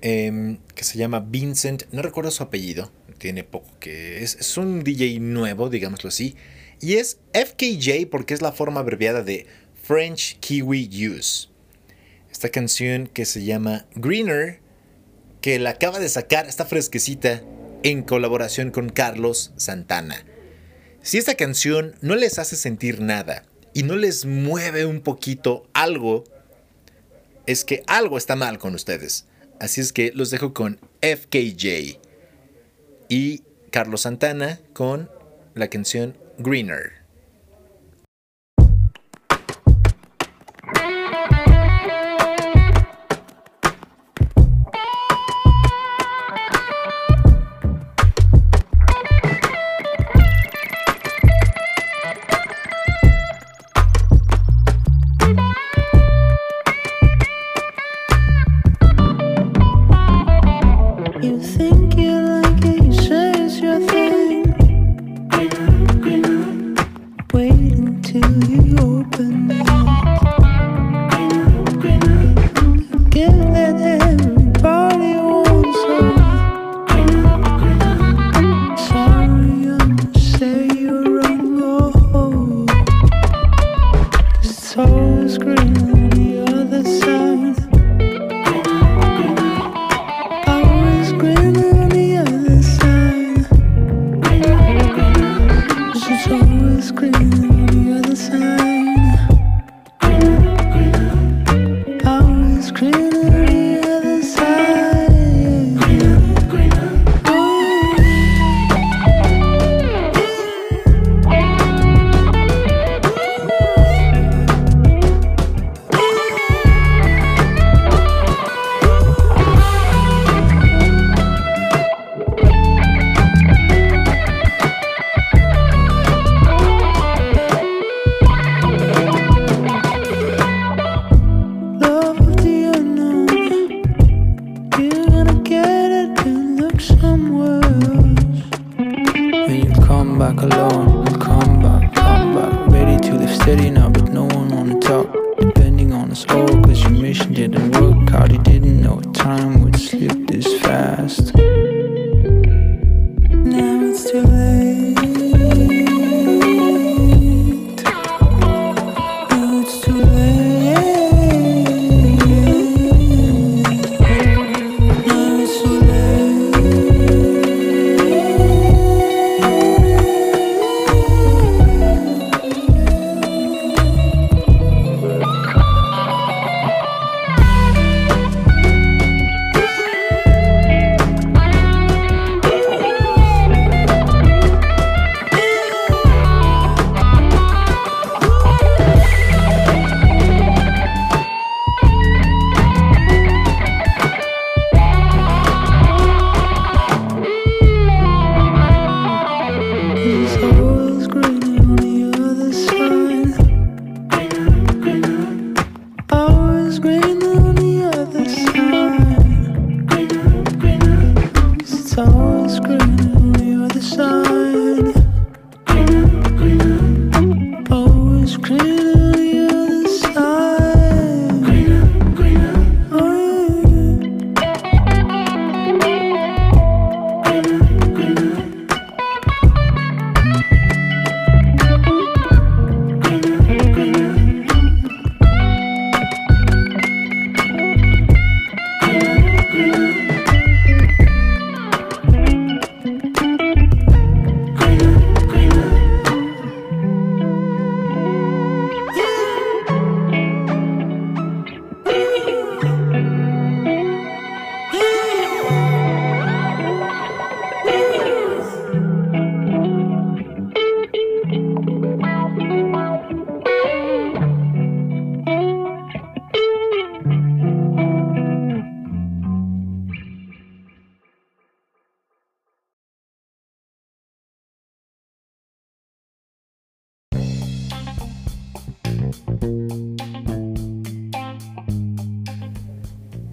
em, que se llama Vincent, no recuerdo su apellido, tiene poco que es, es un DJ nuevo, digámoslo así, y es FKJ porque es la forma abreviada de French Kiwi Use. Esta canción que se llama Greener, que la acaba de sacar, está fresquecita, en colaboración con Carlos Santana. Si esta canción no les hace sentir nada y no les mueve un poquito algo, es que algo está mal con ustedes. Así es que los dejo con FKJ y Carlos Santana con la canción Greener. thank you like it. You say it's your thing.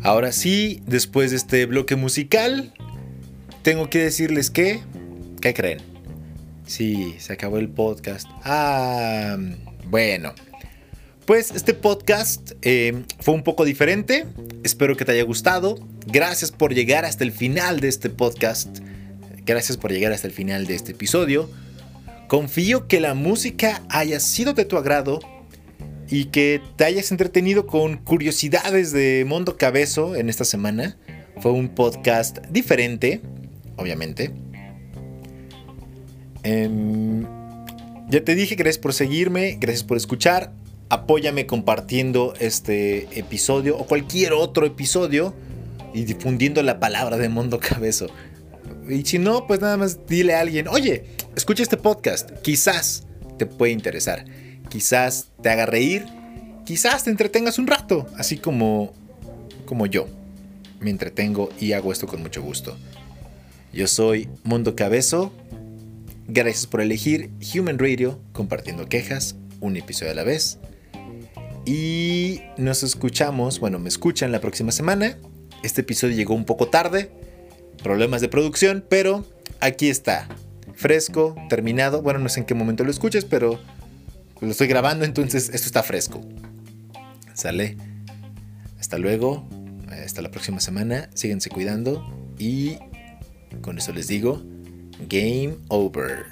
Ahora sí, después de este bloque musical, tengo que decirles que, ¿qué creen? Sí, se acabó el podcast. Ah, bueno. Pues este podcast eh, fue un poco diferente. Espero que te haya gustado. Gracias por llegar hasta el final de este podcast. Gracias por llegar hasta el final de este episodio. Confío que la música haya sido de tu agrado y que te hayas entretenido con curiosidades de Mundo Cabezo en esta semana. Fue un podcast diferente, obviamente. Em, ya te dije, gracias por seguirme, gracias por escuchar apóyame compartiendo este episodio o cualquier otro episodio y difundiendo la palabra de Mundo Cabezo. Y si no, pues nada más dile a alguien, oye, escucha este podcast, quizás te puede interesar, quizás te haga reír, quizás te entretengas un rato, así como, como yo. Me entretengo y hago esto con mucho gusto. Yo soy Mundo Cabezo. Gracias por elegir Human Radio compartiendo quejas un episodio a la vez. Y nos escuchamos, bueno, me escuchan la próxima semana. Este episodio llegó un poco tarde, problemas de producción, pero aquí está. Fresco, terminado. Bueno, no sé en qué momento lo escuches, pero lo estoy grabando, entonces esto está fresco. Sale. Hasta luego. Hasta la próxima semana. Síguense cuidando. Y con eso les digo, game over.